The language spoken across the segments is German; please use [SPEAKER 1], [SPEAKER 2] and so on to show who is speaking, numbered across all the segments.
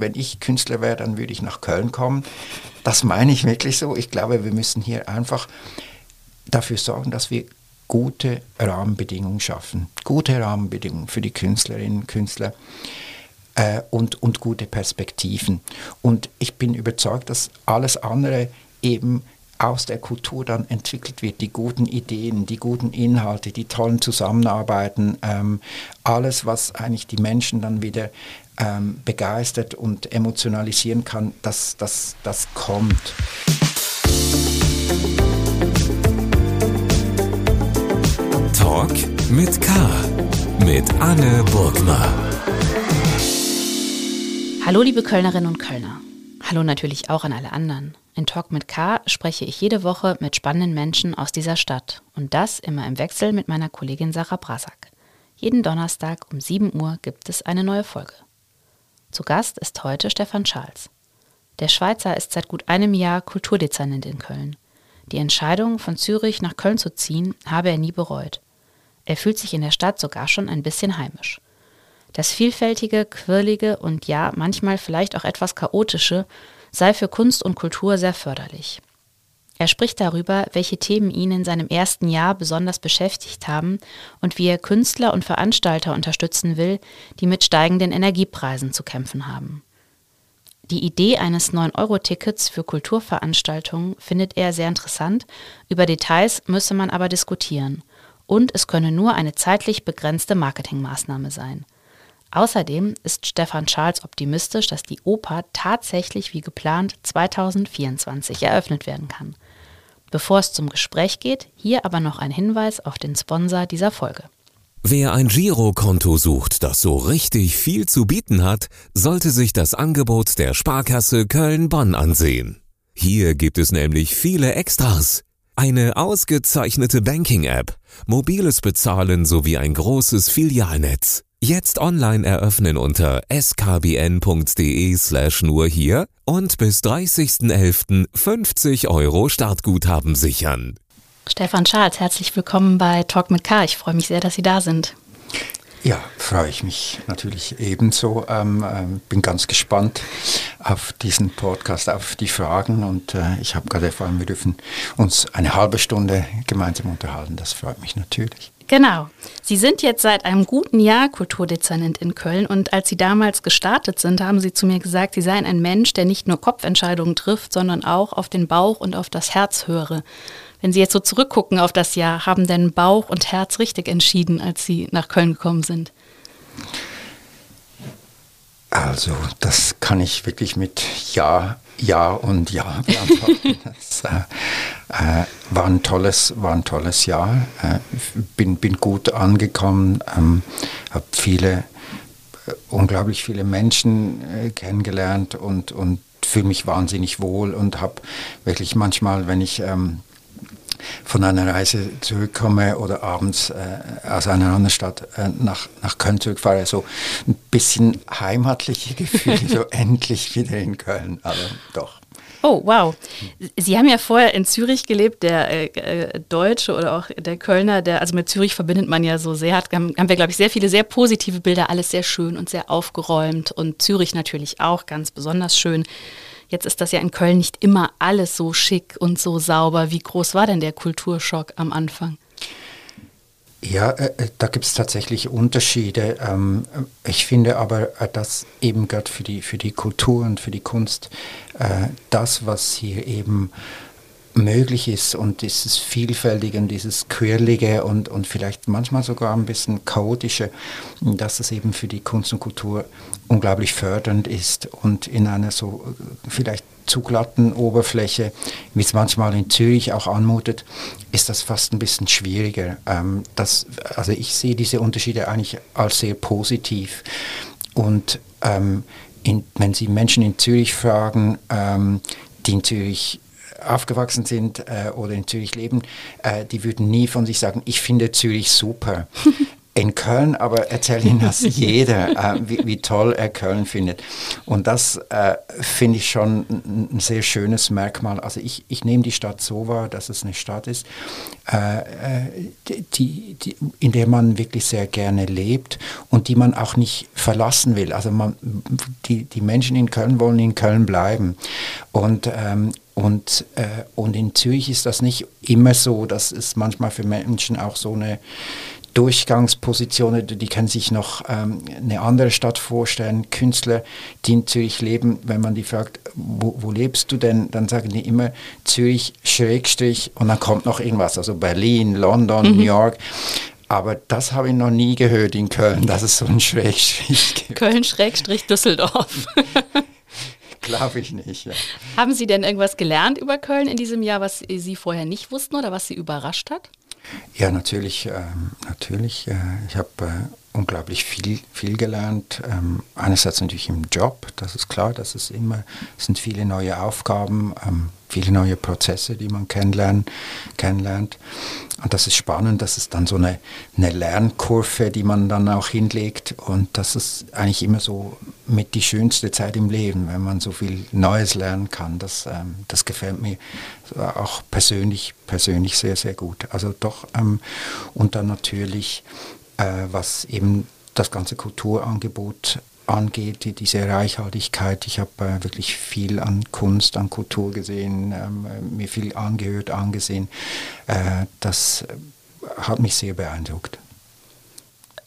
[SPEAKER 1] Wenn ich Künstler wäre, dann würde ich nach Köln kommen. Das meine ich wirklich so. Ich glaube, wir müssen hier einfach dafür sorgen, dass wir gute Rahmenbedingungen schaffen. Gute Rahmenbedingungen für die Künstlerinnen und Künstler äh, und, und gute Perspektiven. Und ich bin überzeugt, dass alles andere eben aus der Kultur dann entwickelt wird, die guten Ideen, die guten Inhalte, die tollen Zusammenarbeiten, ähm, alles, was eigentlich die Menschen dann wieder ähm, begeistert und emotionalisieren kann, das, das, das kommt.
[SPEAKER 2] Talk mit K. Mit Anne Burgner.
[SPEAKER 3] Hallo liebe Kölnerinnen und Kölner. Hallo natürlich auch an alle anderen. In Talk mit K spreche ich jede Woche mit spannenden Menschen aus dieser Stadt. Und das immer im Wechsel mit meiner Kollegin Sarah Brasak. Jeden Donnerstag um 7 Uhr gibt es eine neue Folge. Zu Gast ist heute Stefan Charles. Der Schweizer ist seit gut einem Jahr Kulturdezernent in Köln. Die Entscheidung, von Zürich nach Köln zu ziehen, habe er nie bereut. Er fühlt sich in der Stadt sogar schon ein bisschen heimisch. Das vielfältige, quirlige und ja, manchmal vielleicht auch etwas chaotische sei für Kunst und Kultur sehr förderlich. Er spricht darüber, welche Themen ihn in seinem ersten Jahr besonders beschäftigt haben und wie er Künstler und Veranstalter unterstützen will, die mit steigenden Energiepreisen zu kämpfen haben. Die Idee eines 9-Euro-Tickets für Kulturveranstaltungen findet er sehr interessant, über Details müsse man aber diskutieren und es könne nur eine zeitlich begrenzte Marketingmaßnahme sein. Außerdem ist Stefan Charles optimistisch, dass die Oper tatsächlich wie geplant 2024 eröffnet werden kann. Bevor es zum Gespräch geht, hier aber noch ein Hinweis auf den Sponsor dieser Folge.
[SPEAKER 2] Wer ein Girokonto sucht, das so richtig viel zu bieten hat, sollte sich das Angebot der Sparkasse Köln-Bonn ansehen. Hier gibt es nämlich viele Extras. Eine ausgezeichnete Banking-App, mobiles Bezahlen sowie ein großes Filialnetz. Jetzt online eröffnen unter skbn.de slash nur hier und bis 30.11. 50 Euro Startguthaben sichern.
[SPEAKER 3] Stefan Charles, herzlich willkommen bei Talk mit K. Ich freue mich sehr, dass Sie da sind.
[SPEAKER 1] Ja, freue ich mich natürlich ebenso. Ähm, äh, bin ganz gespannt auf diesen Podcast, auf die Fragen und äh, ich habe gerade erfahren, wir dürfen uns eine halbe Stunde gemeinsam unterhalten. Das freut mich natürlich.
[SPEAKER 3] Genau. Sie sind jetzt seit einem guten Jahr Kulturdezernent in Köln und als Sie damals gestartet sind, haben Sie zu mir gesagt, Sie seien ein Mensch, der nicht nur Kopfentscheidungen trifft, sondern auch auf den Bauch und auf das Herz höre. Wenn Sie jetzt so zurückgucken auf das Jahr, haben denn Bauch und Herz richtig entschieden, als Sie nach Köln gekommen sind?
[SPEAKER 1] Also, das kann ich wirklich mit Ja, Ja und Ja das äh, äh, war, ein tolles, war ein tolles Jahr. Äh, bin, bin gut angekommen, ähm, habe viele, äh, unglaublich viele Menschen äh, kennengelernt und, und fühle mich wahnsinnig wohl und habe wirklich manchmal, wenn ich ähm, von einer Reise zurückkomme oder abends äh, aus einer anderen Stadt äh, nach, nach Köln zurückfahre, so ein bisschen heimatliche Gefühle, so endlich wieder in Köln, aber doch.
[SPEAKER 3] Oh, wow. Sie haben ja vorher in Zürich gelebt, der äh, äh Deutsche oder auch der Kölner, der, also mit Zürich verbindet man ja so sehr, hat, haben wir, glaube ich, sehr viele sehr positive Bilder, alles sehr schön und sehr aufgeräumt und Zürich natürlich auch ganz besonders schön. Jetzt ist das ja in Köln nicht immer alles so schick und so sauber. Wie groß war denn der Kulturschock am Anfang?
[SPEAKER 1] Ja, äh, äh da gibt es tatsächlich Unterschiede. Ähm, ich finde aber, äh, dass eben gerade für die, für die Kultur und für die Kunst äh, das, was hier eben möglich ist und dieses Vielfältige und dieses Quirlige und, und vielleicht manchmal sogar ein bisschen Chaotische, dass es eben für die Kunst und Kultur unglaublich fördernd ist und in einer so äh, vielleicht zu glatten Oberfläche, wie es manchmal in Zürich auch anmutet, ist das fast ein bisschen schwieriger. Ähm, das, also ich sehe diese Unterschiede eigentlich als sehr positiv. Und ähm, in, wenn Sie Menschen in Zürich fragen, ähm, die in Zürich aufgewachsen sind äh, oder in Zürich leben, äh, die würden nie von sich sagen, ich finde Zürich super. in Köln, aber erzählt Ihnen das jeder, äh, wie, wie, toll er Köln findet. Und das äh, finde ich schon ein, ein, sehr schönes Merkmal. Also ich, ich nehme die Stadt so wahr, dass es eine Stadt ist, äh, äh die, die, in der man wirklich sehr gerne lebt und die man auch nicht verlassen will. Also man, die, die Menschen in Köln wollen in Köln bleiben. Und ähm, und, äh, und in Zürich ist das nicht immer so. Das ist manchmal für Menschen auch so eine Durchgangspositionen, die können sich noch ähm, eine andere Stadt vorstellen. Künstler, die in Zürich leben, wenn man die fragt, wo, wo lebst du denn, dann sagen die immer Zürich, Schrägstrich und dann kommt noch irgendwas, also Berlin, London, mhm. New York. Aber das habe ich noch nie gehört in Köln, dass es so ein Schrägstrich
[SPEAKER 3] gibt. Köln-Schrägstrich Düsseldorf.
[SPEAKER 1] Glaube ich nicht. Ja.
[SPEAKER 3] Haben Sie denn irgendwas gelernt über Köln in diesem Jahr, was Sie vorher nicht wussten oder was Sie überrascht hat?
[SPEAKER 1] Ja, natürlich. Ähm, natürlich. Äh, ich habe äh, unglaublich viel, viel gelernt. Ähm, einerseits natürlich im Job, das ist klar, das ist immer, sind viele neue Aufgaben, ähm, viele neue Prozesse, die man kennenlernen, kennenlernt. Und das ist spannend, das ist dann so eine, eine Lernkurve, die man dann auch hinlegt. Und das ist eigentlich immer so mit die schönste Zeit im Leben, wenn man so viel Neues lernen kann. Das, ähm, das gefällt mir auch persönlich, persönlich sehr, sehr gut. Also doch, ähm, und dann natürlich, äh, was eben das ganze Kulturangebot angeht, die, diese Reichhaltigkeit. Ich habe äh, wirklich viel an Kunst, an Kultur gesehen, ähm, mir viel angehört, angesehen. Äh, das hat mich sehr beeindruckt.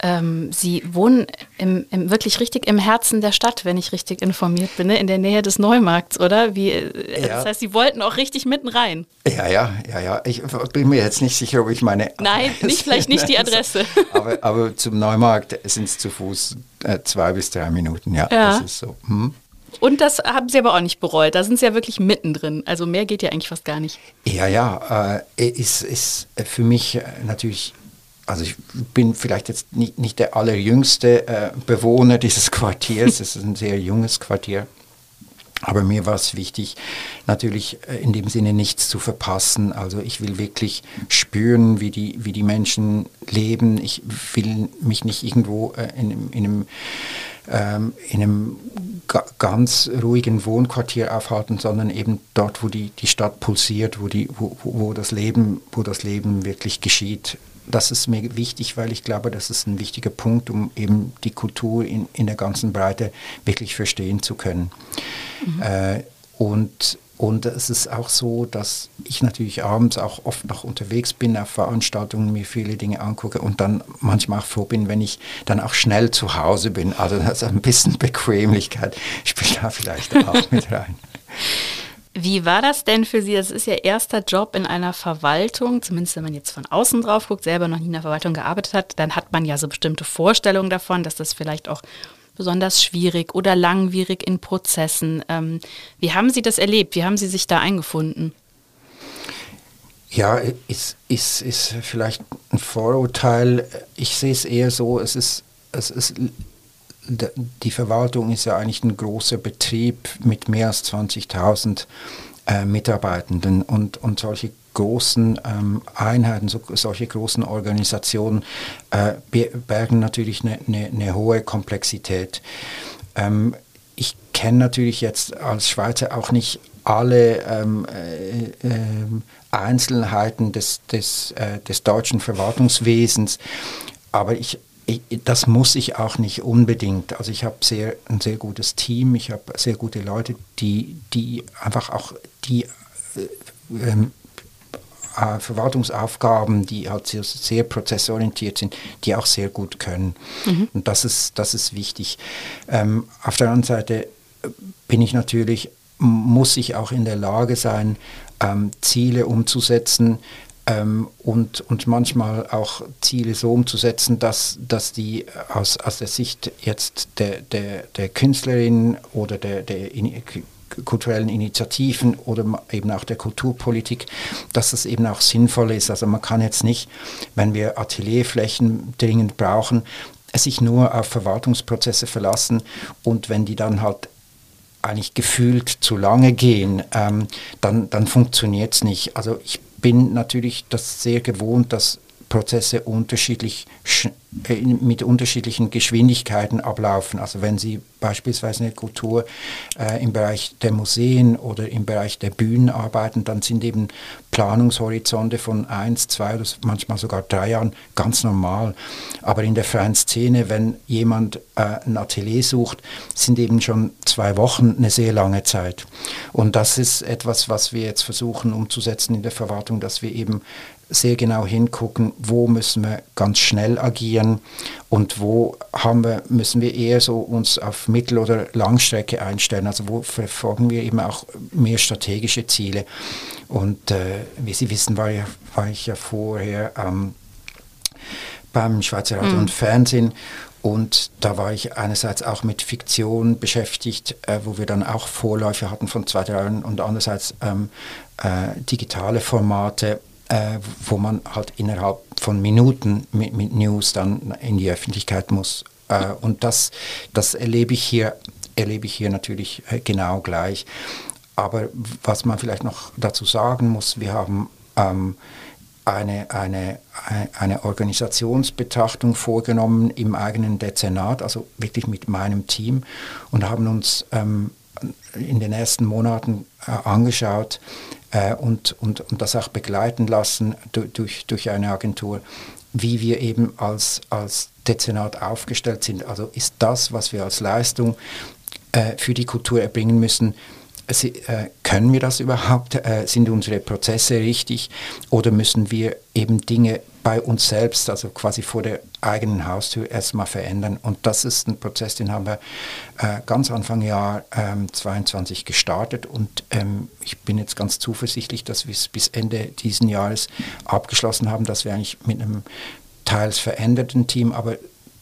[SPEAKER 3] Ähm, Sie wohnen im, im, wirklich richtig im Herzen der Stadt, wenn ich richtig informiert bin, ne? in der Nähe des Neumarkts, oder? Wie, äh, ja. Das heißt, Sie wollten auch richtig mitten rein.
[SPEAKER 1] Ja, ja, ja, ja. Ich bin mir jetzt nicht sicher, ob ich meine.
[SPEAKER 3] Nein, nicht, vielleicht nicht die Adresse.
[SPEAKER 1] aber, aber zum Neumarkt sind es zu Fuß äh, zwei bis drei Minuten, ja. ja. Das ist so. Hm.
[SPEAKER 3] Und das haben Sie aber auch nicht bereut. Da sind Sie ja wirklich mittendrin. Also mehr geht ja eigentlich fast gar nicht.
[SPEAKER 1] Ja, ja. Äh, ist, ist für mich natürlich also ich bin vielleicht jetzt nicht, nicht der allerjüngste äh, Bewohner dieses Quartiers, es ist ein sehr junges Quartier. Aber mir war es wichtig, natürlich äh, in dem Sinne nichts zu verpassen. Also ich will wirklich spüren, wie die, wie die Menschen leben. Ich will mich nicht irgendwo äh, in, in, einem, ähm, in einem ganz ruhigen Wohnquartier aufhalten, sondern eben dort, wo die, die Stadt pulsiert, wo, die, wo, wo, das Leben, wo das Leben wirklich geschieht das ist mir wichtig, weil ich glaube, das ist ein wichtiger Punkt, um eben die Kultur in, in der ganzen Breite wirklich verstehen zu können. Mhm. Äh, und, und es ist auch so, dass ich natürlich abends auch oft noch unterwegs bin auf Veranstaltungen, mir viele Dinge angucke und dann manchmal auch froh bin, wenn ich dann auch schnell zu Hause bin. Also das ist ein bisschen Bequemlichkeit spielt da vielleicht auch mit rein.
[SPEAKER 3] Wie war das denn für Sie? Das ist Ihr erster Job in einer Verwaltung, zumindest wenn man jetzt von außen drauf guckt, selber noch nie in der Verwaltung gearbeitet hat, dann hat man ja so bestimmte Vorstellungen davon, dass das vielleicht auch besonders schwierig oder langwierig in Prozessen. Ähm, wie haben Sie das erlebt? Wie haben Sie sich da eingefunden?
[SPEAKER 1] Ja, ist, ist, ist vielleicht ein Vorurteil. Ich sehe es eher so, es ist, es ist die Verwaltung ist ja eigentlich ein großer Betrieb mit mehr als 20.000 äh, Mitarbeitenden und, und solche großen ähm, Einheiten, so, solche großen Organisationen äh, bergen natürlich eine, eine, eine hohe Komplexität. Ähm, ich kenne natürlich jetzt als Schweizer auch nicht alle ähm, äh, äh, Einzelheiten des, des, äh, des deutschen Verwaltungswesens, aber ich das muss ich auch nicht unbedingt. Also ich habe sehr, ein sehr gutes Team, ich habe sehr gute Leute, die, die einfach auch die äh, ähm, äh, Verwaltungsaufgaben, die halt sehr, sehr, prozessorientiert sind, die auch sehr gut können. Mhm. Und das ist, das ist wichtig. Ähm, auf der anderen Seite bin ich natürlich, muss ich auch in der Lage sein, ähm, Ziele umzusetzen, ähm, und, und manchmal auch Ziele so umzusetzen, dass, dass die aus, aus der Sicht jetzt der, der, der Künstlerin oder der, der in, kulturellen Initiativen oder eben auch der Kulturpolitik, dass das eben auch sinnvoll ist. Also man kann jetzt nicht, wenn wir Atelierflächen dringend brauchen, sich nur auf Verwaltungsprozesse verlassen und wenn die dann halt eigentlich gefühlt zu lange gehen, ähm, dann, dann funktioniert es nicht. Also ich bin natürlich das sehr gewohnt, dass Prozesse unterschiedlich äh, mit unterschiedlichen Geschwindigkeiten ablaufen. Also wenn Sie beispielsweise eine Kultur äh, im Bereich der Museen oder im Bereich der Bühnen arbeiten, dann sind eben Planungshorizonte von eins, zwei oder manchmal sogar drei Jahren ganz normal. Aber in der freien Szene, wenn jemand äh, ein Atelier sucht, sind eben schon zwei Wochen eine sehr lange Zeit. Und das ist etwas, was wir jetzt versuchen umzusetzen in der Verwaltung, dass wir eben sehr genau hingucken, wo müssen wir ganz schnell agieren und wo haben wir, müssen wir eher so uns auf Mittel- oder Langstrecke einstellen. Also wo verfolgen wir eben auch mehr strategische Ziele. Und äh, wie Sie wissen, war, ja, war ich ja vorher ähm, beim Schweizer Radio mhm. und Fernsehen und da war ich einerseits auch mit Fiktion beschäftigt, äh, wo wir dann auch Vorläufe hatten von zwei Jahren und andererseits ähm, äh, digitale Formate äh, wo man halt innerhalb von Minuten mit, mit, News dann in die Öffentlichkeit muss. Äh, und das, das erlebe ich hier, erlebe ich hier natürlich äh, genau gleich. Aber was man vielleicht noch dazu sagen muss, wir haben ähm, eine, eine, eine Organisationsbetrachtung vorgenommen im eigenen Dezernat, also wirklich mit meinem Team und haben uns ähm, in den ersten Monaten äh, angeschaut, äh, und, und, und das auch begleiten lassen durch, durch eine Agentur, wie wir eben als, als Dezernat aufgestellt sind. Also ist das, was wir als Leistung äh, für die Kultur erbringen müssen, äh, können wir das überhaupt? Äh, sind unsere Prozesse richtig? Oder müssen wir eben Dinge bei uns selbst, also quasi vor der eigenen Haustür erstmal verändern? Und das ist ein Prozess, den haben wir äh, ganz Anfang Jahr ähm, 22 gestartet und ähm, ich bin jetzt ganz zuversichtlich, dass wir es bis Ende diesen Jahres abgeschlossen haben, dass wir eigentlich mit einem teils veränderten Team, aber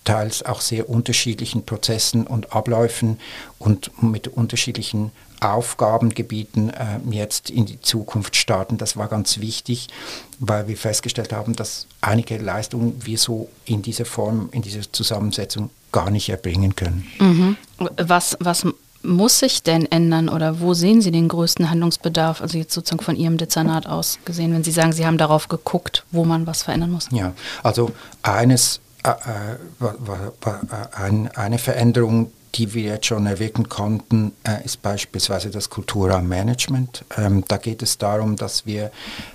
[SPEAKER 1] teils auch sehr unterschiedlichen Prozessen und Abläufen und mit unterschiedlichen Aufgabengebieten äh, jetzt in die Zukunft starten. Das war ganz wichtig, weil wir festgestellt haben, dass einige Leistungen wir so in dieser Form, in dieser Zusammensetzung gar nicht erbringen können.
[SPEAKER 3] Mhm. Was, was muss sich denn ändern oder wo sehen Sie den größten Handlungsbedarf, also jetzt sozusagen von Ihrem Dezernat aus gesehen, wenn Sie sagen, Sie haben darauf geguckt, wo man was verändern muss?
[SPEAKER 1] Ja, also eines, eine Veränderung, die wir jetzt schon erwirken konnten, äh, ist beispielsweise das Kulturraummanagement. Ähm, da geht es darum, dass wir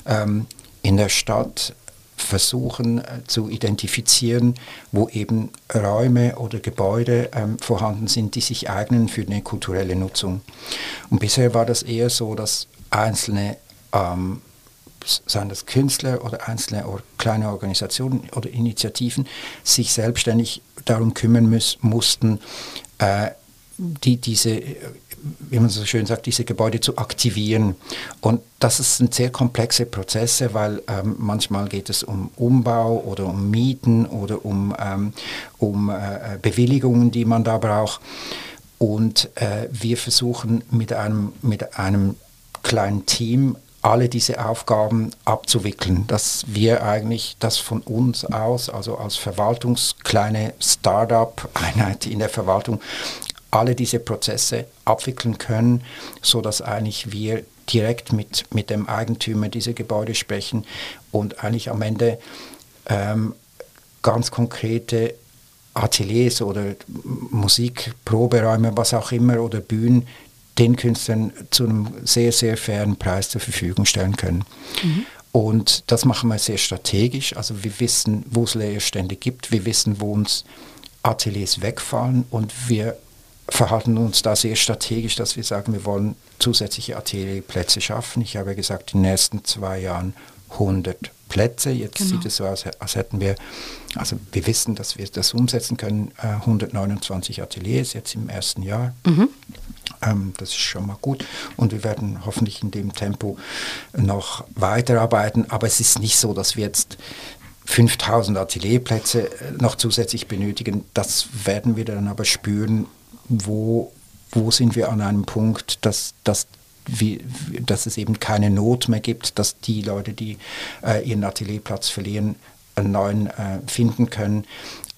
[SPEAKER 1] ähm, in der Stadt versuchen äh, zu identifizieren, wo eben Räume oder Gebäude ähm, vorhanden sind, die sich eignen für eine kulturelle Nutzung. Und bisher war das eher so, dass einzelne seien das Künstler oder einzelne or kleine Organisationen oder Initiativen, sich selbstständig darum kümmern muss, mussten, äh, die, diese, wie man so schön sagt, diese Gebäude zu aktivieren. Und das sind sehr komplexe Prozesse, weil ähm, manchmal geht es um Umbau oder um Mieten oder um, ähm, um äh, Bewilligungen, die man da braucht. Und äh, wir versuchen mit einem, mit einem kleinen Team alle diese Aufgaben abzuwickeln, dass wir eigentlich das von uns aus, also als verwaltungskleine Start-up-Einheit in der Verwaltung, alle diese Prozesse abwickeln können, so dass eigentlich wir direkt mit, mit dem Eigentümer dieser Gebäude sprechen und eigentlich am Ende ähm, ganz konkrete Ateliers oder Musikproberäume, was auch immer, oder Bühnen den Künstlern zu einem sehr, sehr fairen Preis zur Verfügung stellen können. Mhm. Und das machen wir sehr strategisch. Also wir wissen, wo es Leerstände gibt, wir wissen, wo uns Ateliers wegfallen und wir verhalten uns da sehr strategisch, dass wir sagen, wir wollen zusätzliche Atelierplätze schaffen. Ich habe gesagt, in den nächsten zwei Jahren 100 Plätze. Jetzt genau. sieht es so aus, als hätten wir, also wir wissen, dass wir das umsetzen können, 129 äh, Ateliers jetzt im ersten Jahr. Mhm. Ähm, das ist schon mal gut und wir werden hoffentlich in dem Tempo noch weiterarbeiten. Aber es ist nicht so, dass wir jetzt 5000 Atelierplätze äh, noch zusätzlich benötigen. Das werden wir dann aber spüren, wo, wo sind wir an einem Punkt, dass, dass wie, dass es eben keine Not mehr gibt, dass die Leute, die äh, ihren Atelierplatz verlieren, einen neuen äh, finden können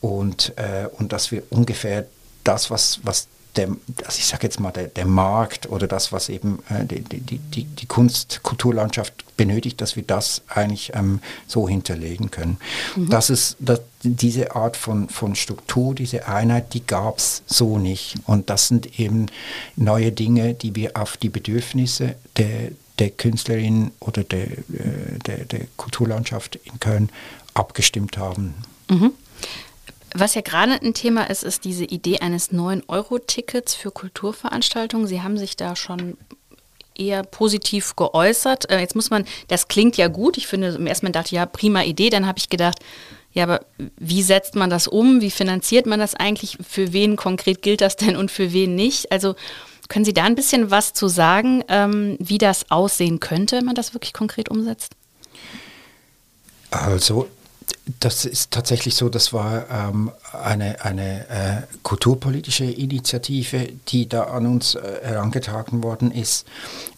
[SPEAKER 1] und, äh, und dass wir ungefähr das, was, was der, also ich sage jetzt mal, der, der Markt oder das, was eben äh, die, die, die, die Kunst, Kulturlandschaft benötigt, dass wir das eigentlich ähm, so hinterlegen können. Mhm. Das ist, das, diese Art von, von Struktur, diese Einheit, die gab es so nicht. Und das sind eben neue Dinge, die wir auf die Bedürfnisse der, der Künstlerin oder der, äh, der, der Kulturlandschaft in Köln abgestimmt haben.
[SPEAKER 3] Mhm. Was ja gerade ein Thema ist, ist diese Idee eines 9-Euro-Tickets für Kulturveranstaltungen. Sie haben sich da schon eher positiv geäußert. Äh, jetzt muss man, das klingt ja gut. Ich finde, im ersten Mal dachte ich, ja, prima Idee. Dann habe ich gedacht, ja, aber wie setzt man das um? Wie finanziert man das eigentlich? Für wen konkret gilt das denn und für wen nicht? Also können Sie da ein bisschen was zu sagen, ähm, wie das aussehen könnte, wenn man das wirklich konkret umsetzt?
[SPEAKER 1] Also das ist tatsächlich so, das war ähm, eine, eine äh, kulturpolitische Initiative, die da an uns äh, herangetragen worden ist.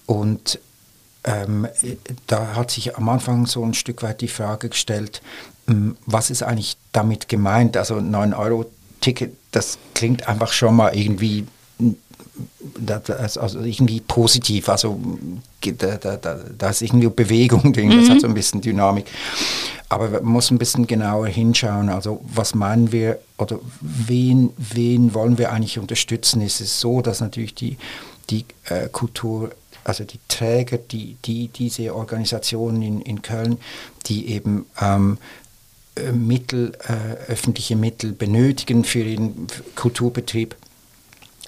[SPEAKER 1] Und ähm, da hat sich am Anfang so ein Stück weit die Frage gestellt, ähm, was ist eigentlich damit gemeint? Also 9-Euro-Ticket, das klingt einfach schon mal irgendwie also irgendwie positiv, also da, da, da, ist irgendwie Bewegung drin, das mhm. hat so ein bisschen Dynamik. Aber man muss ein bisschen genauer hinschauen, also was meinen wir oder wen, wen wollen wir eigentlich unterstützen? Ist es so, dass natürlich die, die äh, Kultur also die Träger, die, die diese Organisationen in, in Köln, die eben ähm, äh, Mittel, äh, öffentliche Mittel benötigen für ihren Kulturbetrieb,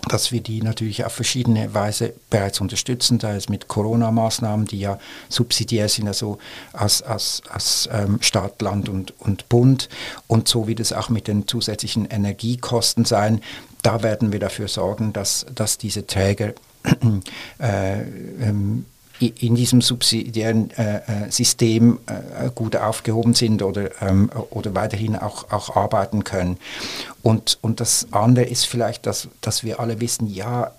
[SPEAKER 1] dass wir die natürlich auf verschiedene Weise bereits unterstützen, da es mit Corona-Maßnahmen, die ja subsidiär sind, also aus, aus, aus ähm, Staat, Land und, und Bund und so wird es auch mit den zusätzlichen Energiekosten sein. Da werden wir dafür sorgen, dass, dass diese Träger äh, ähm, in diesem subsidiären äh, äh, System äh, gut aufgehoben sind oder, ähm, oder weiterhin auch, auch arbeiten können. Und, und das andere ist vielleicht, dass, dass wir alle wissen, ja,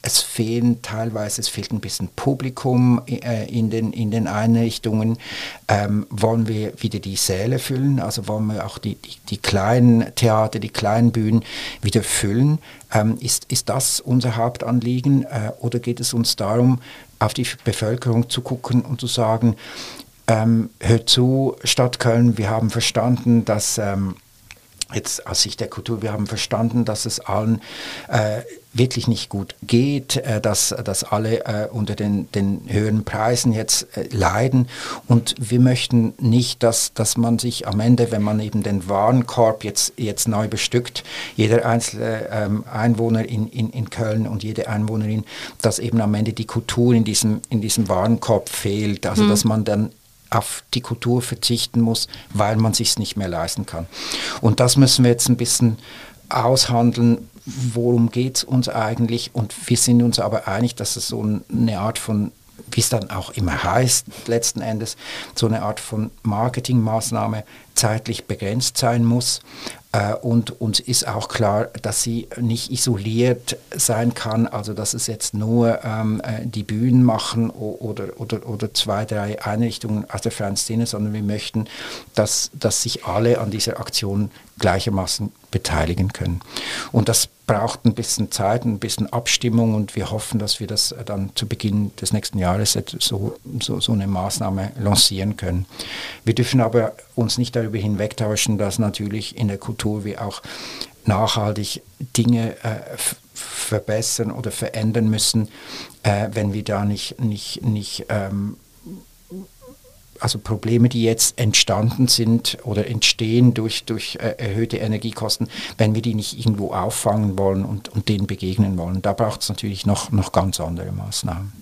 [SPEAKER 1] es fehlen teilweise, es fehlt ein bisschen Publikum äh, in, den, in den Einrichtungen. Ähm, wollen wir wieder die Säle füllen, also wollen wir auch die, die, die kleinen Theater, die kleinen Bühnen wieder füllen? Ähm, ist, ist das unser Hauptanliegen äh, oder geht es uns darum, auf die Bevölkerung zu gucken und zu sagen, ähm, hört zu, Stadt Köln, wir haben verstanden, dass ähm, jetzt aus Sicht der Kultur, wir haben verstanden, dass es allen äh, wirklich nicht gut geht, äh, dass, dass alle äh, unter den, den höheren Preisen jetzt äh, leiden. Und wir möchten nicht, dass, dass man sich am Ende, wenn man eben den Warenkorb jetzt, jetzt neu bestückt, jeder einzelne ähm, Einwohner in, in, in Köln und jede Einwohnerin, dass eben am Ende die Kultur in diesem, in diesem Warenkorb fehlt. Also mhm. dass man dann auf die Kultur verzichten muss, weil man sich nicht mehr leisten kann. Und das müssen wir jetzt ein bisschen aushandeln, worum geht es uns eigentlich? Und wir sind uns aber einig, dass es so eine Art von, wie es dann auch immer heißt, letzten Endes, so eine Art von Marketingmaßnahme zeitlich begrenzt sein muss. Äh, und uns ist auch klar, dass sie nicht isoliert sein kann, also dass es jetzt nur ähm, äh, die Bühnen machen oder, oder, oder zwei, drei Einrichtungen aus der freien Szene, sondern wir möchten, dass, dass sich alle an dieser Aktion gleichermaßen beteiligen können. Und das braucht ein bisschen Zeit, ein bisschen Abstimmung und wir hoffen, dass wir das dann zu Beginn des nächsten Jahres so, so, so eine Maßnahme lancieren können. Wir dürfen aber uns nicht darüber hinwegtauschen, dass natürlich in der Kultur wir auch nachhaltig Dinge äh, verbessern oder verändern müssen, äh, wenn wir da nicht, nicht, nicht ähm, also Probleme, die jetzt entstanden sind oder entstehen durch, durch äh, erhöhte Energiekosten, wenn wir die nicht irgendwo auffangen wollen und, und denen begegnen wollen. Da braucht es natürlich noch, noch ganz andere Maßnahmen.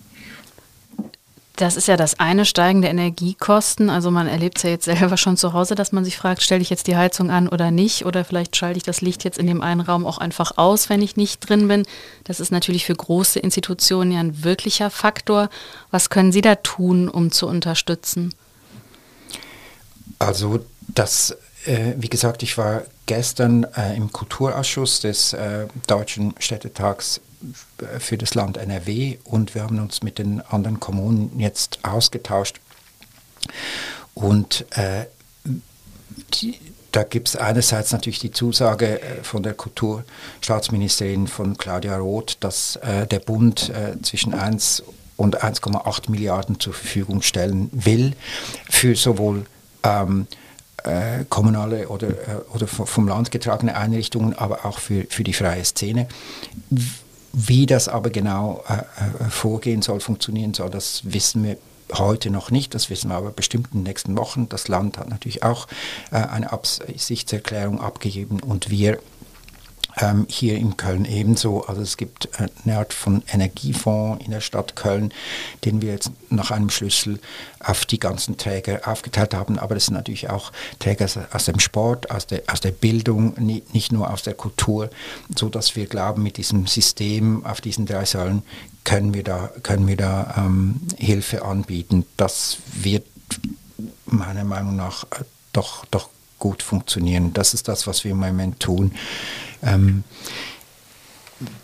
[SPEAKER 3] Das ist ja das eine, steigende Energiekosten. Also man erlebt es ja jetzt selber schon zu Hause, dass man sich fragt, stelle ich jetzt die Heizung an oder nicht? Oder vielleicht schalte ich das Licht jetzt in dem einen Raum auch einfach aus, wenn ich nicht drin bin. Das ist natürlich für große Institutionen ja ein wirklicher Faktor. Was können Sie da tun, um zu unterstützen?
[SPEAKER 1] Also das, äh, wie gesagt, ich war gestern äh, im Kulturausschuss des äh, Deutschen Städtetags äh, für das Land NRW und wir haben uns mit den anderen Kommunen jetzt ausgetauscht. Und äh, die, da gibt es einerseits natürlich die Zusage äh, von der Kulturstaatsministerin von Claudia Roth, dass der Bund zwischen 1 und 1,8 Milliarden zur Verfügung stellen will für sowohl ähm, äh, kommunale oder, äh, oder vom Land getragene Einrichtungen, aber auch für, für die freie Szene. Wie das aber genau äh, vorgehen soll, funktionieren soll, das wissen wir heute noch nicht, das wissen wir aber bestimmt in den nächsten Wochen. Das Land hat natürlich auch äh, eine Absichtserklärung abgegeben und wir ähm, hier in Köln ebenso. Also es gibt äh, eine Art von Energiefonds in der Stadt Köln, den wir jetzt nach einem Schlüssel auf die ganzen Träger aufgeteilt haben. Aber das sind natürlich auch Träger aus dem Sport, aus der, aus der Bildung, nicht nur aus der Kultur, so dass wir glauben, mit diesem System auf diesen drei Säulen können wir da, können wir da ähm, Hilfe anbieten. Das wird meiner Meinung nach äh, doch, doch gut funktionieren. Das ist das, was wir im Moment tun. Ähm,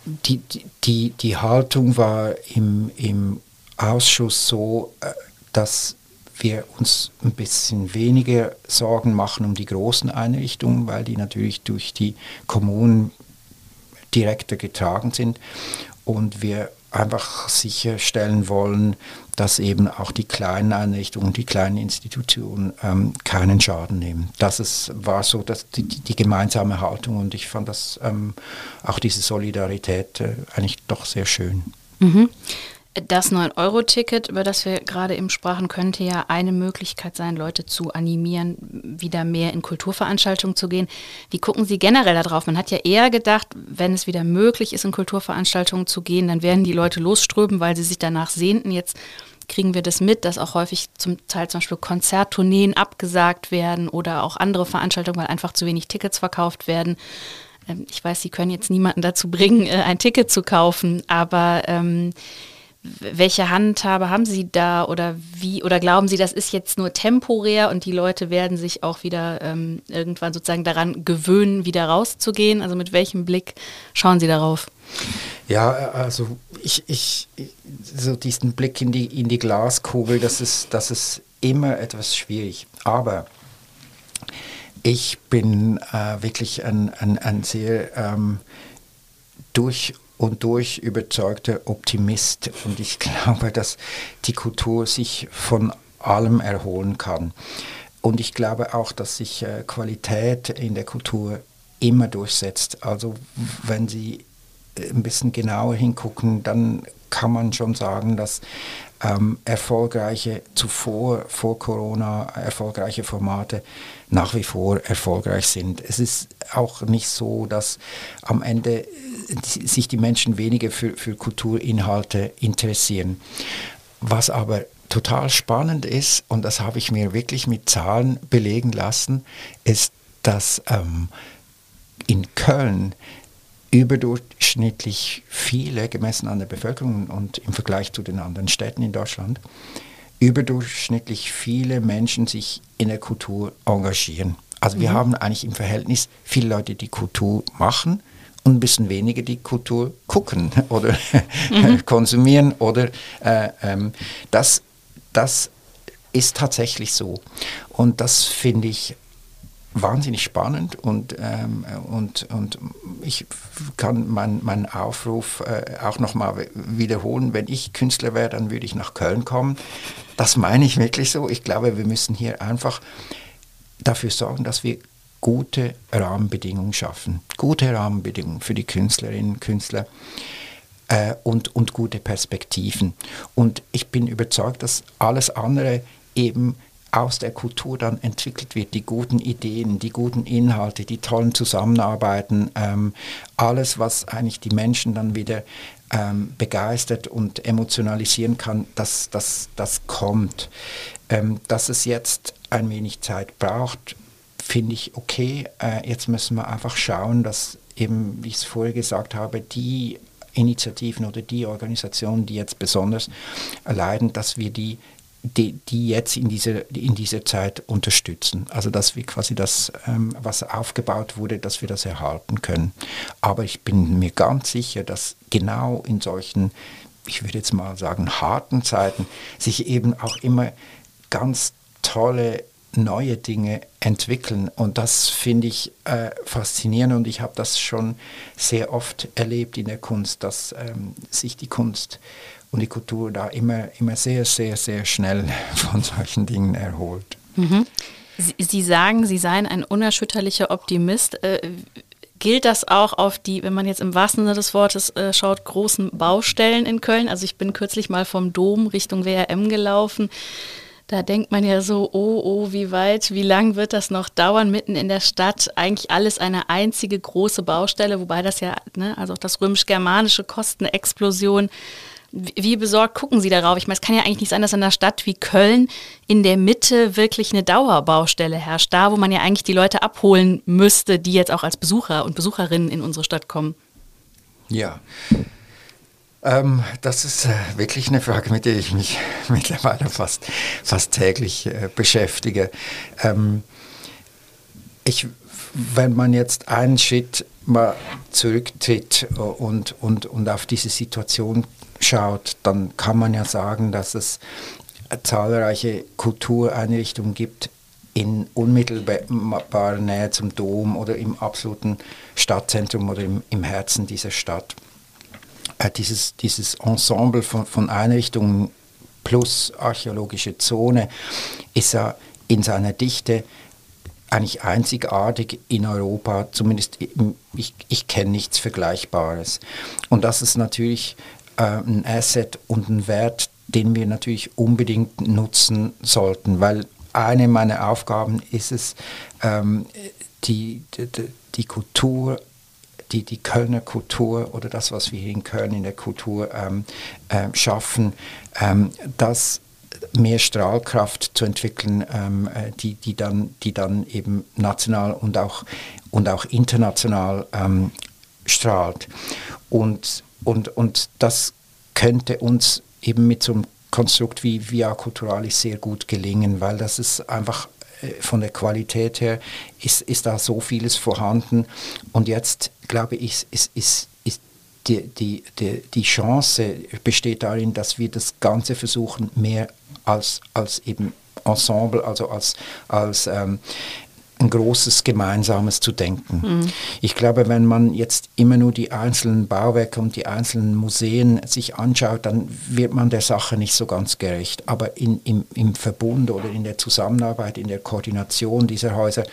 [SPEAKER 1] die, die, die Haltung war im, im Ausschuss so, äh, dass wir uns ein bisschen weniger Sorgen machen um die großen Einrichtungen, weil die natürlich durch die Kommunen direkter getragen sind. Und wir einfach sicherstellen wollen, dass eben auch die kleinen Einrichtungen, die kleinen Institutionen ähm, keinen Schaden nehmen. Das ist, war so dass die, die gemeinsame Haltung und ich fand das ähm, auch diese Solidarität äh, eigentlich doch sehr schön.
[SPEAKER 3] Mhm. Das 9-Euro-Ticket, über das wir gerade eben sprachen, könnte ja eine Möglichkeit sein, Leute zu animieren, wieder mehr in Kulturveranstaltungen zu gehen. Wie gucken Sie generell darauf? Man hat ja eher gedacht, wenn es wieder möglich ist, in Kulturveranstaltungen zu gehen, dann werden die Leute losströmen, weil sie sich danach sehnten. Jetzt kriegen wir das mit, dass auch häufig zum Teil zum Beispiel Konzerttourneen abgesagt werden oder auch andere Veranstaltungen, weil einfach zu wenig Tickets verkauft werden. Ähm, ich weiß, Sie können jetzt niemanden dazu bringen, äh, ein Ticket zu kaufen, aber ähm, welche Handhabe haben Sie da oder wie oder glauben Sie, das ist jetzt nur temporär und die Leute werden sich auch wieder ähm, irgendwann sozusagen daran gewöhnen, wieder rauszugehen? Also mit welchem Blick schauen Sie darauf?
[SPEAKER 1] Ja, also ich, ich so diesen Blick in die, in die Glaskugel, das ist, das ist immer etwas schwierig. Aber ich bin äh, wirklich ein, ein, ein sehr ähm, durch und durch überzeugter Optimist. Und ich glaube, dass die Kultur sich von allem erholen kann. Und ich glaube auch, dass sich äh, Qualität in der Kultur immer durchsetzt. Also wenn Sie äh, ein bisschen genauer hingucken, dann kann man schon sagen, dass ähm, erfolgreiche, zuvor, vor Corona, erfolgreiche Formate nach wie vor erfolgreich sind. Es ist auch nicht so, dass am Ende sich die Menschen weniger für, für Kulturinhalte interessieren. Was aber total spannend ist, und das habe ich mir wirklich mit Zahlen belegen lassen, ist, dass ähm, in Köln überdurchschnittlich viele, gemessen an der Bevölkerung und im Vergleich zu den anderen Städten in Deutschland, überdurchschnittlich viele Menschen sich in der Kultur engagieren. Also wir mhm. haben eigentlich im Verhältnis viele Leute, die Kultur machen und ein bisschen weniger die Kultur gucken oder mhm. konsumieren oder äh, ähm, das, das ist tatsächlich so. Und das finde ich wahnsinnig spannend und, ähm, und, und ich kann meinen mein Aufruf äh, auch nochmal wiederholen. Wenn ich Künstler wäre, dann würde ich nach Köln kommen. Das meine ich wirklich so. Ich glaube, wir müssen hier einfach dafür sorgen, dass wir gute Rahmenbedingungen schaffen. Gute Rahmenbedingungen für die Künstlerinnen und Künstler äh, und, und gute Perspektiven. Und ich bin überzeugt, dass alles andere eben aus der Kultur dann entwickelt wird, die guten Ideen, die guten Inhalte, die tollen Zusammenarbeiten, ähm, alles, was eigentlich die Menschen dann wieder ähm, begeistert und emotionalisieren kann, das, das, das kommt. Ähm, dass es jetzt ein wenig Zeit braucht, finde ich okay. Äh, jetzt müssen wir einfach schauen, dass eben, wie ich es vorher gesagt habe, die Initiativen oder die Organisationen, die jetzt besonders leiden, dass wir die, die, die jetzt in dieser, in dieser Zeit unterstützen. Also dass wir quasi das, ähm, was aufgebaut wurde, dass wir das erhalten können. Aber ich bin mir ganz sicher, dass genau in solchen, ich würde jetzt mal sagen, harten Zeiten sich eben auch immer ganz tolle neue Dinge entwickeln. Und das finde ich äh, faszinierend und ich habe das schon sehr oft erlebt in der Kunst, dass ähm, sich die Kunst und die Kultur da immer, immer sehr, sehr, sehr schnell von solchen Dingen erholt.
[SPEAKER 3] Mhm. Sie, Sie, sagen, Sie seien ein unerschütterlicher Optimist. Äh, gilt das auch auf die, wenn man jetzt im wahrsten Sinne des Wortes äh, schaut, großen Baustellen in Köln? Also ich bin kürzlich mal vom Dom Richtung WRM gelaufen. Da denkt man ja so, oh, oh, wie weit, wie lang wird das noch dauern, mitten in der Stadt? Eigentlich alles eine einzige große Baustelle, wobei das ja, ne, also auch das römisch-germanische Kostenexplosion. Wie besorgt gucken Sie darauf? Ich meine, es kann ja eigentlich nicht sein, dass in einer Stadt wie Köln in der Mitte wirklich eine Dauerbaustelle herrscht, da wo man ja eigentlich die Leute abholen müsste, die jetzt auch als Besucher und Besucherinnen in unsere Stadt kommen.
[SPEAKER 1] Ja, ähm, das ist äh, wirklich eine Frage, mit der ich mich mittlerweile fast, fast täglich äh, beschäftige. Ähm, ich, wenn man jetzt einen Schritt mal zurücktritt und, und, und auf diese Situation schaut, dann kann man ja sagen, dass es zahlreiche Kultureinrichtungen gibt in unmittelbarer Nähe zum Dom oder im absoluten Stadtzentrum oder im, im Herzen dieser Stadt äh, dieses, dieses Ensemble von, von Einrichtungen plus archäologische Zone ist ja in seiner Dichte eigentlich einzigartig in Europa, zumindest ich, ich kenne nichts Vergleichbares. Und das ist natürlich ein Asset und ein Wert, den wir natürlich unbedingt nutzen sollten, weil eine meiner Aufgaben ist es, ähm, die, die, die Kultur die, die Kölner Kultur oder das, was wir in Köln in der Kultur ähm, äh, schaffen, ähm, das mehr Strahlkraft zu entwickeln, ähm, äh, die, die, dann, die dann eben national und auch, und auch international ähm, strahlt. Und, und, und das könnte uns eben mit so einem Konstrukt wie Via Culturalis sehr gut gelingen, weil das ist einfach äh, von der Qualität her ist, ist da so vieles vorhanden. Und jetzt, glaube ich, ist, ist, ist die, die, die, die Chance besteht darin, dass wir das Ganze versuchen, mehr als, als eben Ensemble, also als, als ähm, ein großes Gemeinsames zu denken. Mhm. Ich glaube, wenn man jetzt immer nur die einzelnen Bauwerke und die einzelnen Museen sich anschaut, dann wird man der Sache nicht so ganz gerecht. Aber in, im, im Verbund oder in der Zusammenarbeit, in der Koordination dieser Häuser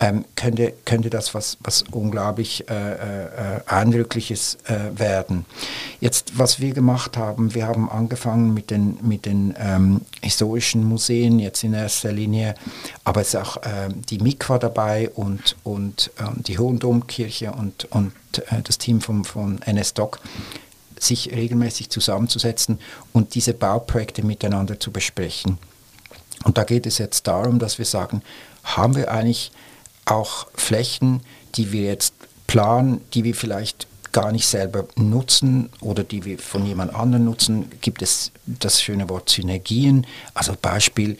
[SPEAKER 1] ähm, könnte, könnte das was, was unglaublich äh, äh, Eindrückliches äh, werden. Jetzt, was wir gemacht haben, wir haben angefangen mit den, mit den ähm, historischen Museen, jetzt in erster Linie, aber es ist auch ähm, die Mikro war dabei und, und äh, die Hohendomkirche und, und äh, das Team vom, von NS-Doc, sich regelmäßig zusammenzusetzen und diese Bauprojekte miteinander zu besprechen. Und da geht es jetzt darum, dass wir sagen, haben wir eigentlich auch Flächen, die wir jetzt planen, die wir vielleicht gar nicht selber nutzen oder die wir von jemand anderem nutzen, gibt es das schöne Wort Synergien. Also Beispiel,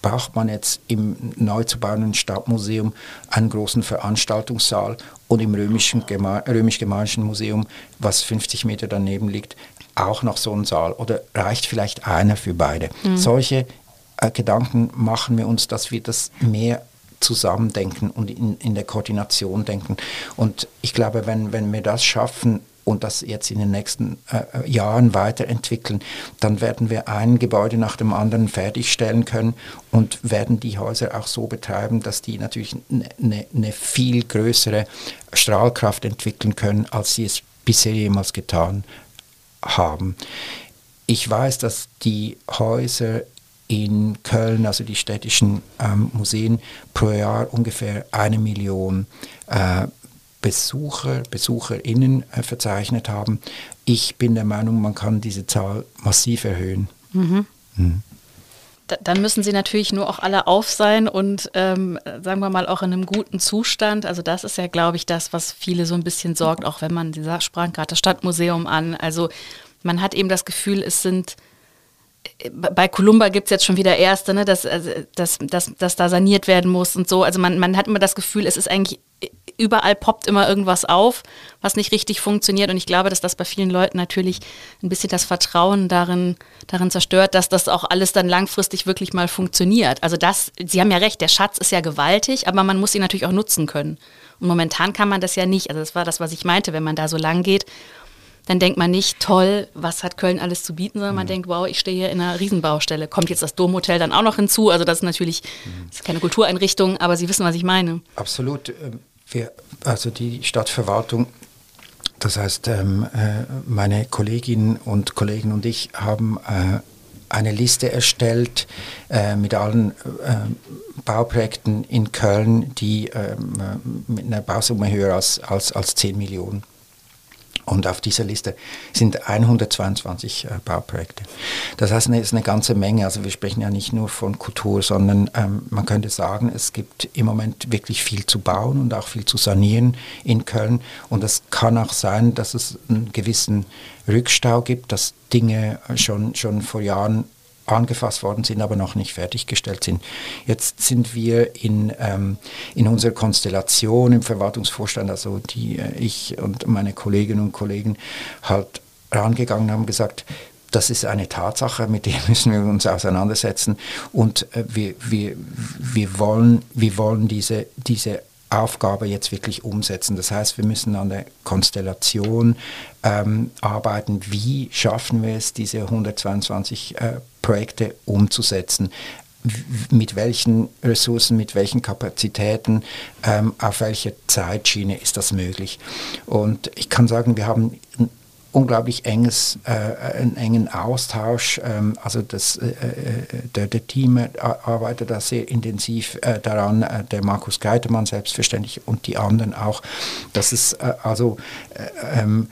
[SPEAKER 1] braucht man jetzt im neu zu bauenden Stadtmuseum einen großen Veranstaltungssaal und im römisch-germanischen Museum, was 50 Meter daneben liegt, auch noch so einen Saal oder reicht vielleicht einer für beide. Mhm. Solche äh, Gedanken machen wir uns, dass wir das mehr zusammendenken und in, in der Koordination denken. Und ich glaube, wenn, wenn wir das schaffen, und das jetzt in den nächsten äh, Jahren weiterentwickeln, dann werden wir ein Gebäude nach dem anderen fertigstellen können und werden die Häuser auch so betreiben, dass die natürlich eine ne, viel größere Strahlkraft entwickeln können, als sie es bisher jemals getan haben. Ich weiß, dass die Häuser in Köln, also die städtischen ähm, Museen, pro Jahr ungefähr eine Million äh, Besucher, BesucherInnen äh, verzeichnet haben. Ich bin der Meinung, man kann diese Zahl massiv erhöhen. Mhm.
[SPEAKER 3] Mhm. Dann müssen sie natürlich nur auch alle auf sein und ähm, sagen wir mal auch in einem guten Zustand. Also das ist ja, glaube ich, das, was viele so ein bisschen sorgt, auch wenn man, Sie sprachen gerade das Stadtmuseum an. Also man hat eben das Gefühl, es sind bei Columba gibt es jetzt schon wieder Erste, ne, dass, also, dass, dass, dass da saniert werden muss und so. Also man, man hat immer das Gefühl, es ist eigentlich überall poppt immer irgendwas auf, was nicht richtig funktioniert. Und ich glaube, dass das bei vielen Leuten natürlich ein bisschen das Vertrauen darin, darin zerstört, dass das auch alles dann langfristig wirklich mal funktioniert. Also das, Sie haben ja recht, der Schatz ist ja gewaltig, aber man muss ihn natürlich auch nutzen können. Und momentan kann man das ja nicht. Also das war das, was ich meinte, wenn man da so lang geht dann denkt man nicht, toll, was hat Köln alles zu bieten, sondern man mhm. denkt, wow, ich stehe hier in einer Riesenbaustelle. Kommt jetzt das Domhotel dann auch noch hinzu? Also das ist natürlich mhm. das ist keine Kultureinrichtung, aber Sie wissen, was ich meine.
[SPEAKER 1] Absolut. Ähm, wir, also die Stadtverwaltung, das heißt, ähm, äh, meine Kolleginnen und Kollegen und ich haben äh, eine Liste erstellt äh, mit allen Bauprojekten in Köln, die ähm, äh, mit einer Bausumme höher als, als, als 10 Millionen und auf dieser Liste sind 122 äh, Bauprojekte. Das heißt, es ist eine ganze Menge. Also wir sprechen ja nicht nur von Kultur, sondern ähm, man könnte sagen, es gibt im Moment wirklich viel zu bauen und auch viel zu sanieren in Köln. Und es kann auch sein, dass es einen gewissen Rückstau gibt, dass Dinge schon, schon vor Jahren angefasst worden sind, aber noch nicht fertiggestellt sind. Jetzt sind wir in, ähm, in unserer Konstellation im Verwaltungsvorstand, also die äh, ich und meine Kolleginnen und Kollegen halt rangegangen haben, gesagt, das ist eine Tatsache, mit der müssen wir uns auseinandersetzen und äh, wir, wir, wir wollen, wir wollen diese, diese Aufgabe jetzt wirklich umsetzen. Das heißt, wir müssen an der Konstellation ähm, arbeiten. Wie schaffen wir es, diese 122 äh, Projekte umzusetzen? mit welchen Ressourcen, mit welchen Kapazitäten, ähm, auf welcher Zeitschiene ist das möglich. Und ich kann sagen, wir haben unglaublich enges, äh, einen engen Austausch. Ähm, also das, äh, äh der, der, Team arbeitet da sehr intensiv äh, daran, äh, der Markus Geitermann selbstverständlich und die anderen auch. Das ist äh, also ähm,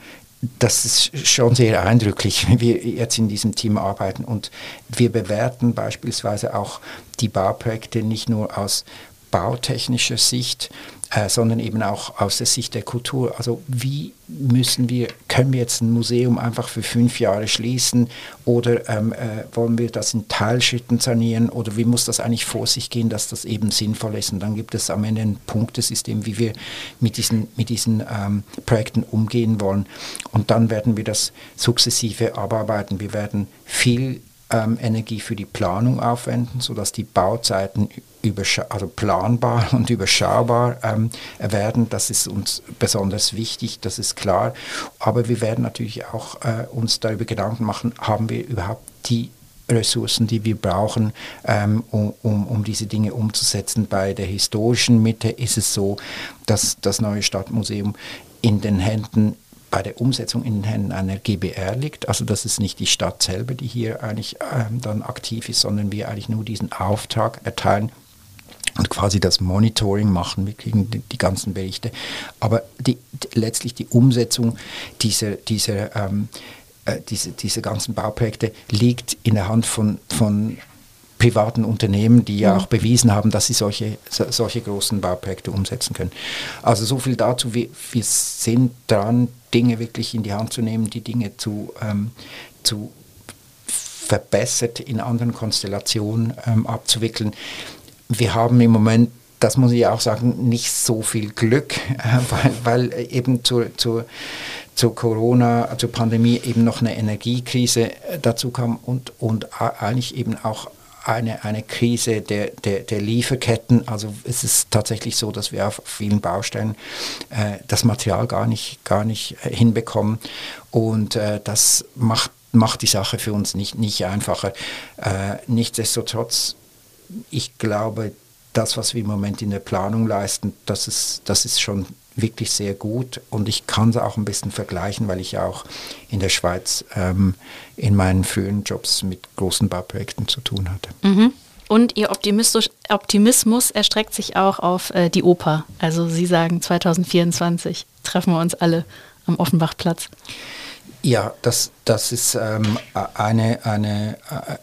[SPEAKER 1] das ist schon sehr eindrücklich, wie wir jetzt in diesem Team arbeiten. Und wir bewerten beispielsweise auch die Bauprojekte nicht nur aus bautechnischer Sicht, äh, sondern eben auch aus der Sicht der Kultur. Also wie müssen wir, können wir jetzt ein Museum einfach für fünf Jahre schließen oder ähm, äh, wollen wir das in Teilschritten sanieren oder wie muss das eigentlich vor sich gehen, dass das eben sinnvoll ist. Und dann gibt es am Ende ein Punktesystem, wie wir mit diesen, mit diesen ähm, Projekten umgehen wollen. Und dann werden wir das sukzessive abarbeiten. Wir werden viel ähm, Energie für die Planung aufwenden, sodass die Bauzeiten also planbar und überschaubar ähm, werden. Das ist uns besonders wichtig, das ist klar. Aber wir werden natürlich auch äh, uns darüber Gedanken machen, haben wir überhaupt die Ressourcen, die wir brauchen, ähm, um, um, um, diese Dinge umzusetzen. Bei der historischen Mitte ist es so, dass das neue Stadtmuseum in den Händen bei der Umsetzung in den Händen einer GBR liegt. Also das ist nicht die Stadt selber, die hier eigentlich ähm, dann aktiv ist, sondern wir eigentlich nur diesen Auftrag erteilen und quasi das Monitoring machen. Wir kriegen die, die ganzen Berichte. Aber die, die, letztlich die Umsetzung dieser, dieser, ähm, äh, diese, diese ganzen Bauprojekte liegt in der Hand von, von privaten Unternehmen, die ja auch bewiesen haben, dass sie solche, so, solche großen Bauprojekte umsetzen können. Also so viel dazu. Wir, wir sind dran, Dinge wirklich in die Hand zu nehmen, die Dinge zu, ähm, zu verbessert in anderen Konstellationen ähm, abzuwickeln. Wir haben im Moment, das muss ich auch sagen, nicht so viel Glück, äh, weil, weil eben zur, zur, zur Corona, zur Pandemie eben noch eine Energiekrise äh, dazu kam und, und eigentlich eben auch eine, eine Krise der, der, der Lieferketten. Also es ist tatsächlich so, dass wir auf vielen Baustellen äh, das Material gar nicht, gar nicht äh, hinbekommen. Und äh, das macht, macht die Sache für uns nicht, nicht einfacher. Äh, nichtsdestotrotz, ich glaube, das, was wir im Moment in der Planung leisten, das ist, das ist schon wirklich sehr gut und ich kann es auch ein bisschen vergleichen, weil ich auch in der Schweiz ähm, in meinen frühen Jobs mit großen Bauprojekten zu tun hatte.
[SPEAKER 3] Mhm. Und Ihr Optimismus erstreckt sich auch auf äh, die Oper. Also Sie sagen 2024 treffen wir uns alle am Offenbachplatz.
[SPEAKER 1] Ja, das, das ist ähm, eine, eine,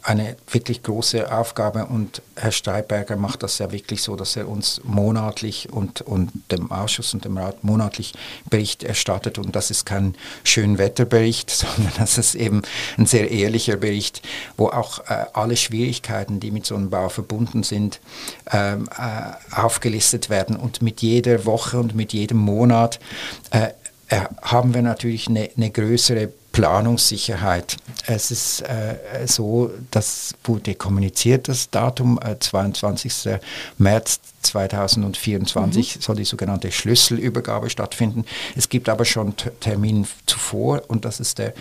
[SPEAKER 1] eine wirklich große Aufgabe und Herr Steiberger macht das ja wirklich so, dass er uns monatlich und, und dem Ausschuss und dem Rat monatlich Bericht erstattet und das ist kein Schönwetterbericht, sondern das ist eben ein sehr ehrlicher Bericht, wo auch äh, alle Schwierigkeiten, die mit so einem Bau verbunden sind, ähm, äh, aufgelistet werden und mit jeder Woche und mit jedem Monat äh, haben wir natürlich eine, eine größere Planungssicherheit. Es ist äh, so, das wurde kommuniziert, das Datum, äh, 22. März 2024 mhm. soll die sogenannte Schlüsselübergabe stattfinden. Es gibt aber schon Termin zuvor und das ist der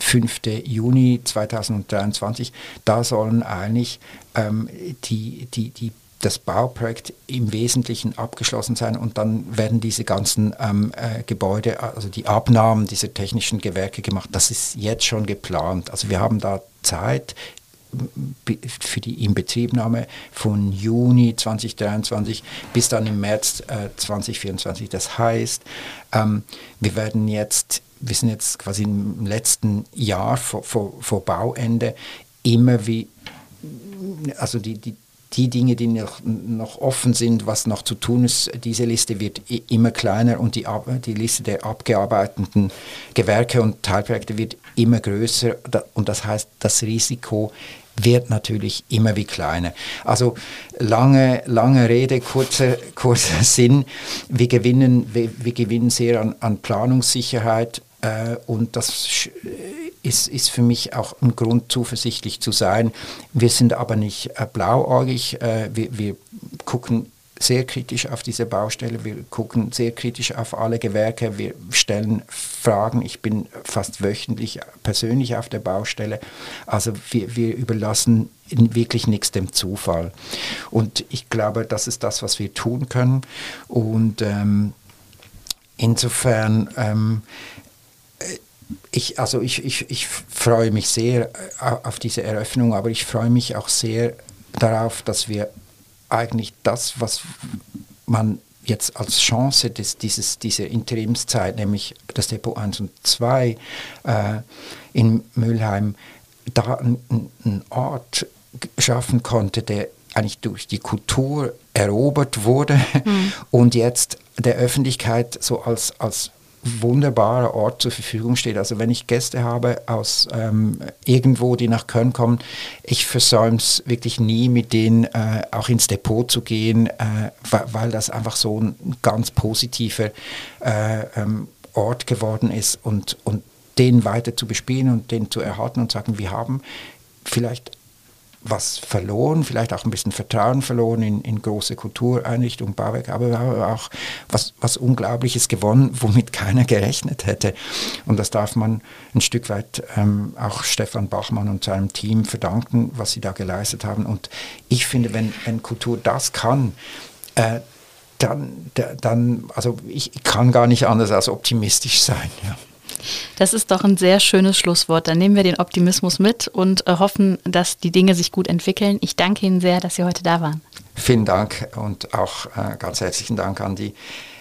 [SPEAKER 1] 5. Juni 2023. Da sollen eigentlich ähm, die, die, die das Bauprojekt im Wesentlichen abgeschlossen sein und dann werden diese ganzen ähm, äh, Gebäude, also die Abnahmen dieser technischen Gewerke gemacht. Das ist jetzt schon geplant. Also wir haben da Zeit für die Inbetriebnahme von Juni 2023 bis dann im März äh, 2024. Das heißt, ähm, wir werden jetzt, wir sind jetzt quasi im letzten Jahr vor, vor, vor Bauende immer wie also die, die, die Dinge, die noch, noch offen sind, was noch zu tun ist, diese Liste wird immer kleiner und die, die Liste der abgearbeiteten Gewerke und Teilprojekte wird immer größer und das heißt, das Risiko wird natürlich immer wie kleiner. Also lange, lange Rede, kurzer, kurzer Sinn. Wir gewinnen, wir, wir gewinnen sehr an, an Planungssicherheit äh, und das ist, ist für mich auch ein Grund, zuversichtlich zu sein. Wir sind aber nicht äh, blauäugig. Äh, wir, wir gucken sehr kritisch auf diese Baustelle, wir gucken sehr kritisch auf alle Gewerke, wir stellen Fragen. Ich bin fast wöchentlich persönlich auf der Baustelle. Also wir, wir überlassen wirklich nichts dem Zufall. Und ich glaube, das ist das, was wir tun können. Und ähm, insofern ähm, ich, also ich, ich, ich freue mich sehr äh, auf diese Eröffnung, aber ich freue mich auch sehr darauf, dass wir eigentlich das, was man jetzt als Chance des, dieses, dieser Interimszeit, nämlich das Depot 1 und 2 äh, in Mülheim, da einen Ort schaffen konnte, der eigentlich durch die Kultur erobert wurde mhm. und jetzt der Öffentlichkeit so als, als wunderbarer Ort zur Verfügung steht. Also wenn ich Gäste habe aus ähm, irgendwo, die nach Köln kommen, ich versäume es wirklich nie, mit denen äh, auch ins Depot zu gehen, äh, weil, das einfach so ein ganz positiver äh, ähm, Ort geworden ist und, und den weiter zu bespielen und den zu erhalten und sagen, wir haben vielleicht was verloren, vielleicht auch ein bisschen Vertrauen verloren in, in große Kultureinrichtungen, Bauwerke, aber auch was, was Unglaubliches gewonnen, womit keiner gerechnet hätte. Und das darf man ein Stück weit ähm, auch Stefan Bachmann und seinem Team verdanken, was sie da geleistet haben. Und ich finde, wenn, wenn Kultur das kann, äh, dann, dann, also ich kann gar nicht anders als optimistisch sein. Ja.
[SPEAKER 3] Das ist doch ein sehr schönes Schlusswort. Dann nehmen wir den Optimismus mit und äh, hoffen, dass die Dinge sich gut entwickeln. Ich danke Ihnen sehr, dass Sie heute da waren.
[SPEAKER 1] Vielen Dank und auch äh, ganz herzlichen Dank an die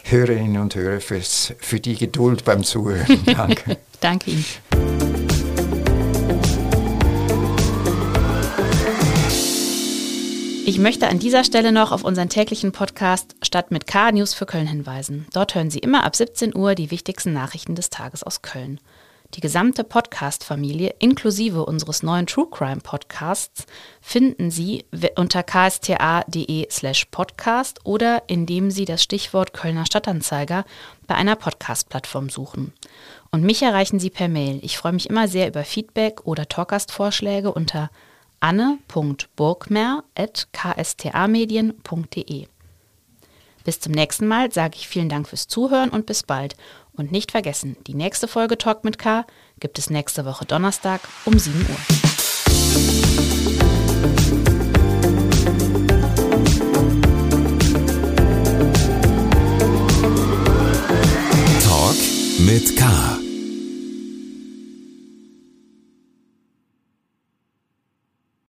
[SPEAKER 1] Hörerinnen und Hörer fürs, für die Geduld beim Zuhören.
[SPEAKER 3] Danke. danke Ihnen. Ich möchte an dieser Stelle noch auf unseren täglichen Podcast Stadt mit K News für Köln hinweisen. Dort hören Sie immer ab 17 Uhr die wichtigsten Nachrichten des Tages aus Köln. Die gesamte Podcast-Familie inklusive unseres neuen True Crime Podcasts finden Sie unter ksta.de slash podcast oder indem Sie das Stichwort Kölner Stadtanzeiger bei einer Podcast-Plattform suchen. Und mich erreichen Sie per Mail. Ich freue mich immer sehr über Feedback oder Talkgast-Vorschläge unter anne.burgmer.kstamedien.de. Bis zum nächsten Mal sage ich vielen Dank fürs Zuhören und bis bald. Und nicht vergessen, die nächste Folge Talk mit K gibt es nächste Woche Donnerstag um 7 Uhr.
[SPEAKER 2] Talk mit K